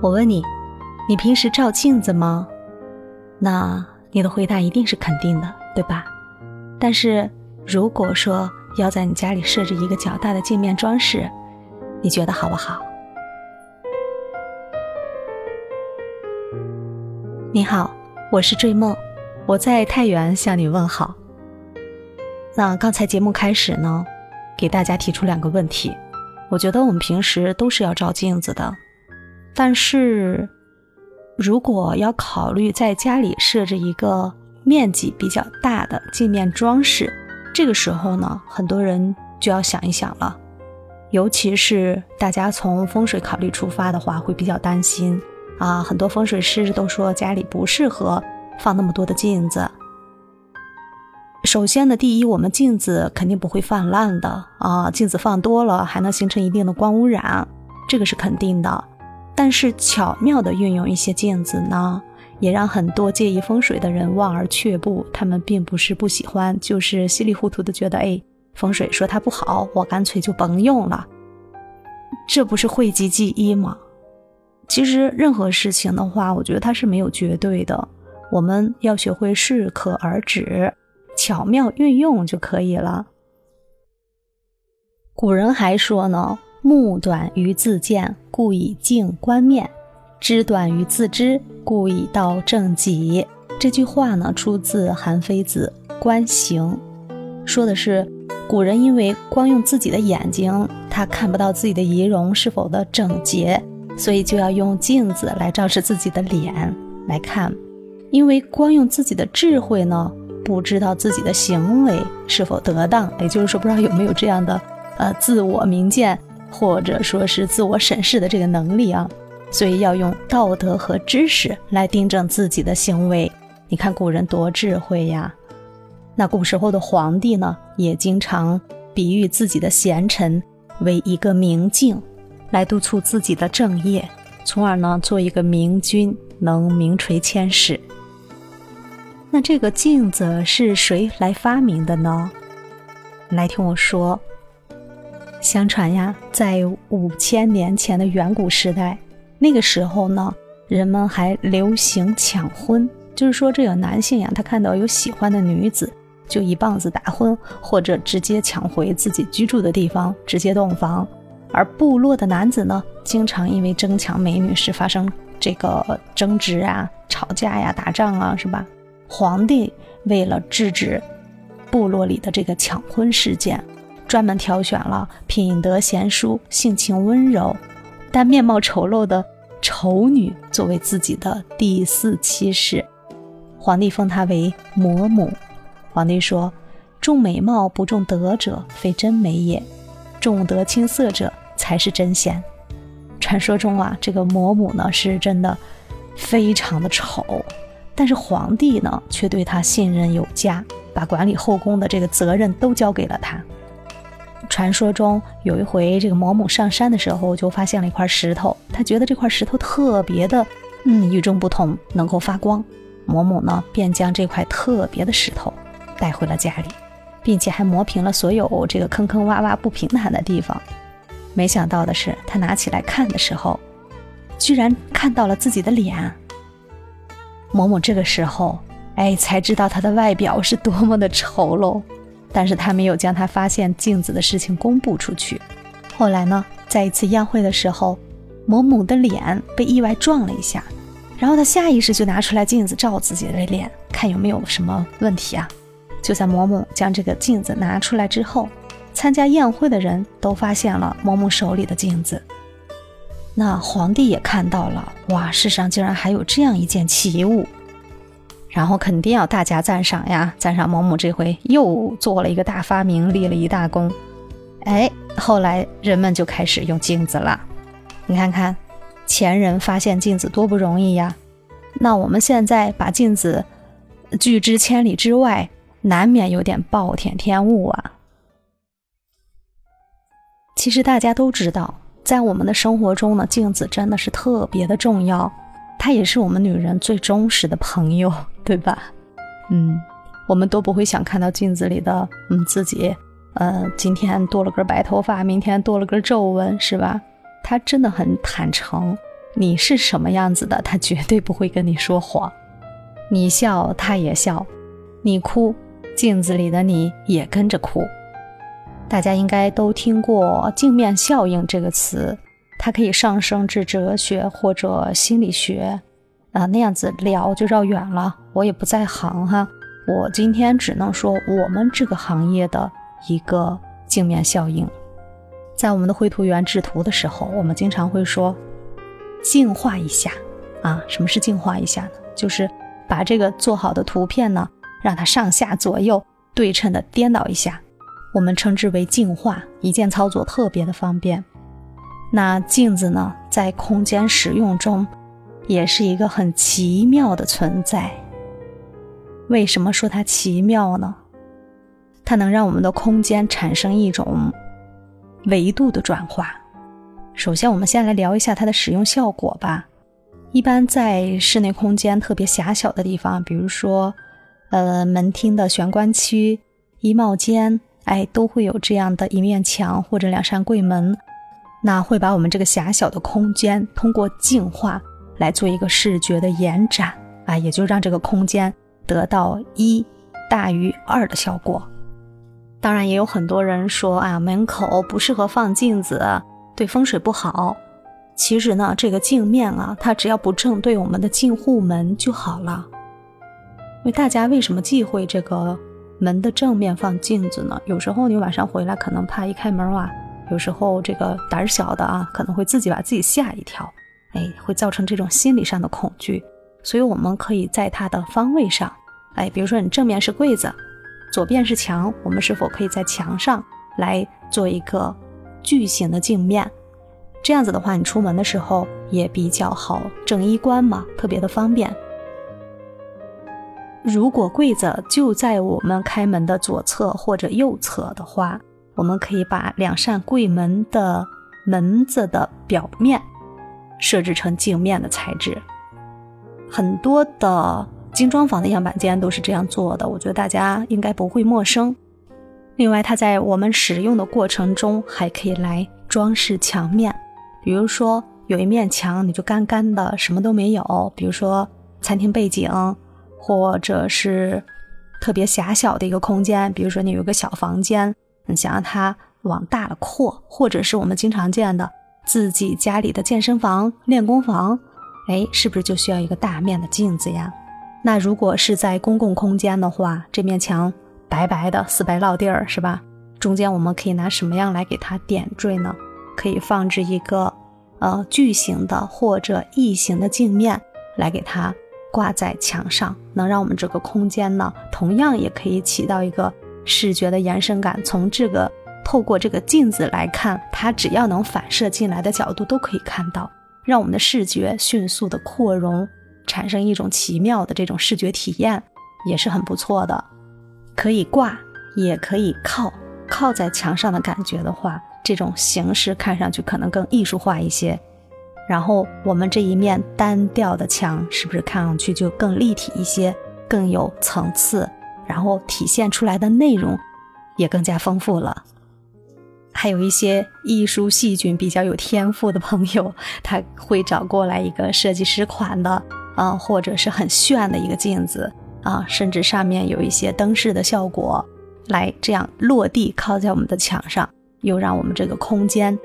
我问你，你平时照镜子吗？那你的回答一定是肯定的，对吧？但是如果说要在你家里设置一个较大的镜面装饰，你觉得好不好？你好，我是追梦，我在太原向你问好。那刚才节目开始呢，给大家提出两个问题，我觉得我们平时都是要照镜子的。但是，如果要考虑在家里设置一个面积比较大的镜面装饰，这个时候呢，很多人就要想一想了。尤其是大家从风水考虑出发的话，会比较担心啊。很多风水师都说家里不适合放那么多的镜子。首先呢，第一，我们镜子肯定不会泛滥的啊，镜子放多了还能形成一定的光污染，这个是肯定的。但是巧妙的运用一些镜子呢，也让很多介意风水的人望而却步。他们并不是不喜欢，就是稀里糊涂的觉得，哎，风水说它不好，我干脆就甭用了。这不是讳疾忌医吗？其实任何事情的话，我觉得它是没有绝对的，我们要学会适可而止，巧妙运用就可以了。古人还说呢。目短于自见，故以镜观面；知短于自知，故以道正己。这句话呢，出自《韩非子·观行》，说的是古人因为光用自己的眼睛，他看不到自己的仪容是否的整洁，所以就要用镜子来照射自己的脸来看。因为光用自己的智慧呢，不知道自己的行为是否得当，也就是说，不知道有没有这样的呃自我明鉴。或者说是自我审视的这个能力啊，所以要用道德和知识来订正自己的行为。你看古人多智慧呀！那古时候的皇帝呢，也经常比喻自己的贤臣为一个明镜，来督促自己的正业，从而呢做一个明君，能名垂千史。那这个镜子是谁来发明的呢？来听我说。相传呀，在五千年前的远古时代，那个时候呢，人们还流行抢婚，就是说这个男性呀，他看到有喜欢的女子，就一棒子打昏，或者直接抢回自己居住的地方，直接洞房。而部落的男子呢，经常因为争抢美女时发生这个争执啊、吵架呀、打仗啊，是吧？皇帝为了制止部落里的这个抢婚事件。专门挑选了品德贤淑、性情温柔，但面貌丑陋的丑女作为自己的第四妻室。皇帝封她为魔母。皇帝说：“重美貌不重德者，非真美也；重德轻色者，才是真贤。”传说中啊，这个魔母呢是真的非常的丑，但是皇帝呢却对她信任有加，把管理后宫的这个责任都交给了她。传说中有一回，这个魔母上山的时候，就发现了一块石头。他觉得这块石头特别的，嗯，与众不同，能够发光。魔母呢，便将这块特别的石头带回了家里，并且还磨平了所有这个坑坑洼洼不平坦的地方。没想到的是，他拿起来看的时候，居然看到了自己的脸。魔母这个时候，哎，才知道他的外表是多么的丑陋。但是他没有将他发现镜子的事情公布出去。后来呢，在一次宴会的时候，魔母的脸被意外撞了一下，然后他下意识就拿出来镜子照自己的脸，看有没有什么问题啊。就在魔母将这个镜子拿出来之后，参加宴会的人都发现了魔母手里的镜子。那皇帝也看到了，哇，世上竟然还有这样一件奇物。然后肯定要大加赞赏呀！赞赏某某这回又做了一个大发明，立了一大功。哎，后来人们就开始用镜子了。你看看，前人发现镜子多不容易呀。那我们现在把镜子拒之千里之外，难免有点暴殄天物啊。其实大家都知道，在我们的生活中呢，镜子真的是特别的重要。它也是我们女人最忠实的朋友，对吧？嗯，我们都不会想看到镜子里的嗯自己，呃，今天多了根白头发，明天多了根皱纹，是吧？它真的很坦诚，你是什么样子的，他绝对不会跟你说谎。你笑，他也笑；你哭，镜子里的你也跟着哭。大家应该都听过“镜面效应”这个词，它可以上升至哲学或者心理学。啊，那样子聊就绕远了，我也不在行哈。我今天只能说我们这个行业的一个镜面效应。在我们的绘图员制图的时候，我们经常会说净化一下啊。什么是净化一下呢？就是把这个做好的图片呢，让它上下左右对称的颠倒一下，我们称之为净化，一键操作特别的方便。那镜子呢，在空间使用中。也是一个很奇妙的存在。为什么说它奇妙呢？它能让我们的空间产生一种维度的转化。首先，我们先来聊一下它的使用效果吧。一般在室内空间特别狭小的地方，比如说，呃，门厅的玄关区、衣帽间，哎，都会有这样的一面墙或者两扇柜门，那会把我们这个狭小的空间通过净化。来做一个视觉的延展啊，也就让这个空间得到一大于二的效果。当然，也有很多人说啊，门口不适合放镜子，对风水不好。其实呢，这个镜面啊，它只要不正对我们的进户门就好了。因为大家为什么忌讳这个门的正面放镜子呢？有时候你晚上回来可能怕一开门啊，有时候这个胆小的啊，可能会自己把自己吓一跳。哎，会造成这种心理上的恐惧，所以我们可以在它的方位上，哎，比如说你正面是柜子，左边是墙，我们是否可以在墙上来做一个巨型的镜面？这样子的话，你出门的时候也比较好正衣冠嘛，特别的方便。如果柜子就在我们开门的左侧或者右侧的话，我们可以把两扇柜门的门子的表面。设置成镜面的材质，很多的精装房的样板间都是这样做的，我觉得大家应该不会陌生。另外，它在我们使用的过程中还可以来装饰墙面，比如说有一面墙你就干干的什么都没有，比如说餐厅背景，或者是特别狭小的一个空间，比如说你有个小房间，你想让它往大了扩，或者是我们经常见的。自己家里的健身房、练功房，哎，是不是就需要一个大面的镜子呀？那如果是在公共空间的话，这面墙白白的，死白落地儿，是吧？中间我们可以拿什么样来给它点缀呢？可以放置一个呃巨型的或者异形的镜面来给它挂在墙上，能让我们这个空间呢，同样也可以起到一个视觉的延伸感。从这个。透过这个镜子来看，它只要能反射进来的角度都可以看到，让我们的视觉迅速的扩容，产生一种奇妙的这种视觉体验，也是很不错的。可以挂，也可以靠，靠在墙上的感觉的话，这种形式看上去可能更艺术化一些。然后我们这一面单调的墙，是不是看上去就更立体一些，更有层次，然后体现出来的内容也更加丰富了。还有一些艺术细菌比较有天赋的朋友，他会找过来一个设计师款的啊，或者是很炫的一个镜子啊，甚至上面有一些灯饰的效果，来这样落地靠在我们的墙上，又让我们这个空间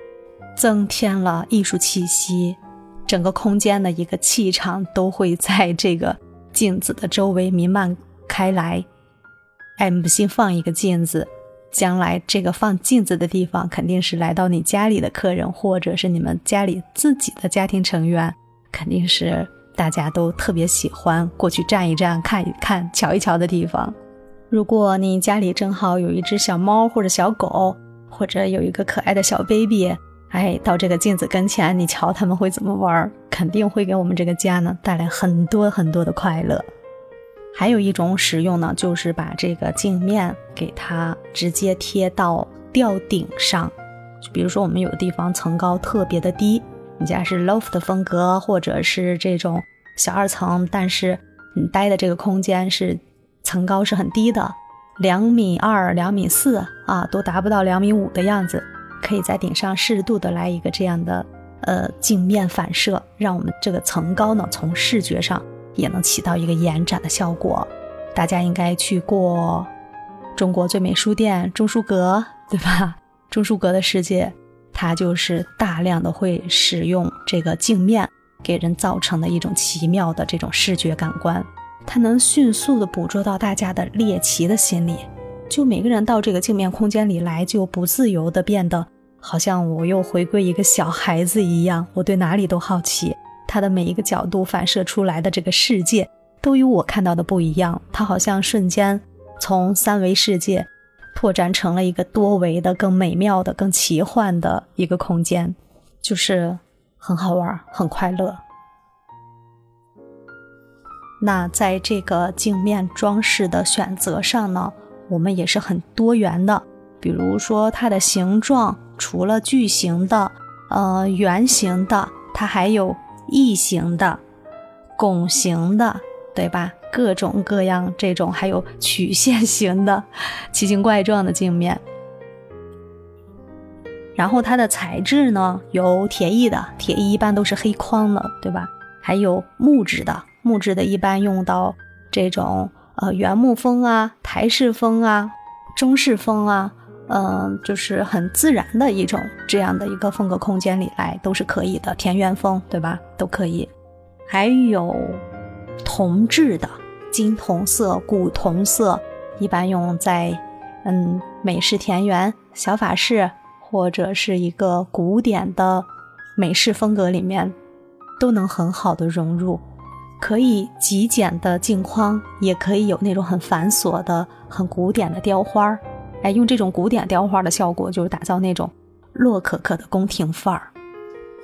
增添了艺术气息，整个空间的一个气场都会在这个镜子的周围弥漫开来。哎，不信放一个镜子。将来这个放镜子的地方，肯定是来到你家里的客人，或者是你们家里自己的家庭成员，肯定是大家都特别喜欢过去站一站、看一看、瞧一瞧的地方。如果你家里正好有一只小猫或者小狗，或者有一个可爱的小 baby，哎，到这个镜子跟前，你瞧他们会怎么玩，肯定会给我们这个家呢带来很多很多的快乐。还有一种使用呢，就是把这个镜面给它直接贴到吊顶上。就比如说，我们有的地方层高特别的低，你家是 loft 风格，或者是这种小二层，但是你待的这个空间是层高是很低的，两米二、两米四啊，都达不到两米五的样子，可以在顶上适度的来一个这样的呃镜面反射，让我们这个层高呢从视觉上也能起到一个延展的效果。大家应该去过中国最美书店钟书阁，对吧？钟书阁的世界，它就是大量的会使用这个镜面给人造成的一种奇妙的这种视觉感官。它能迅速的捕捉到大家的猎奇的心理，就每个人到这个镜面空间里来，就不自由的变得好像我又回归一个小孩子一样，我对哪里都好奇。它的每一个角度反射出来的这个世界，都与我看到的不一样。它好像瞬间从三维世界拓展成了一个多维的、更美妙的、更奇幻的一个空间，就是很好玩，很快乐。那在这个镜面装饰的选择上呢，我们也是很多元的。比如说它的形状，除了矩形的、呃圆形的，它还有异形的、拱形的，对吧？各种各样这种，还有曲线型的、奇形怪状的镜面。然后它的材质呢，有铁艺的，铁艺一般都是黑框的，对吧？还有木质的。木质的一般用到这种呃原木风啊、台式风啊、中式风啊，嗯，就是很自然的一种这样的一个风格空间里来都是可以的。田园风对吧？都可以。还有铜制的金铜色、古铜色，一般用在嗯美式田园、小法式或者是一个古典的美式风格里面，都能很好的融入。可以极简的镜框，也可以有那种很繁琐的、很古典的雕花儿。哎，用这种古典雕花的效果，就是打造那种洛可可的宫廷范儿。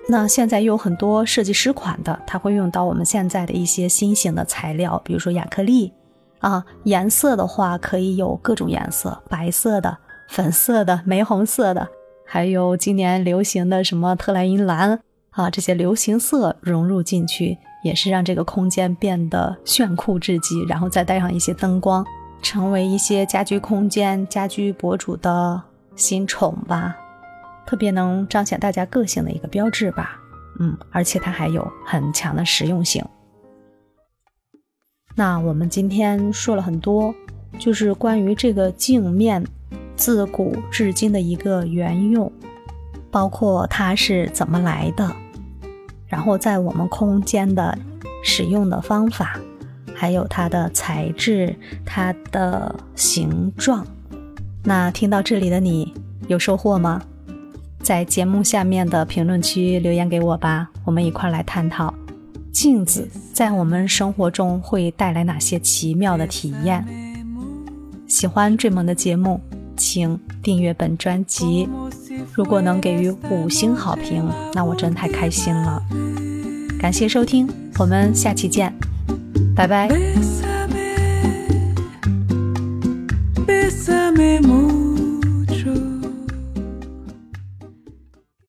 那现在又有很多设计师款的，它会用到我们现在的一些新型的材料，比如说亚克力啊。颜色的话，可以有各种颜色，白色的、粉色的、玫红色的，还有今年流行的什么特莱因蓝啊，这些流行色融入进去。也是让这个空间变得炫酷至极，然后再带上一些灯光，成为一些家居空间、家居博主的新宠吧，特别能彰显大家个性的一个标志吧。嗯，而且它还有很强的实用性。那我们今天说了很多，就是关于这个镜面自古至今的一个原用，包括它是怎么来的。然后在我们空间的使用的方法，还有它的材质、它的形状，那听到这里的你有收获吗？在节目下面的评论区留言给我吧，我们一块儿来探讨镜子在我们生活中会带来哪些奇妙的体验。喜欢追梦的节目，请订阅本专辑。如果能给予五星好评，那我真太开心了。感谢收听，我们下期见，拜拜。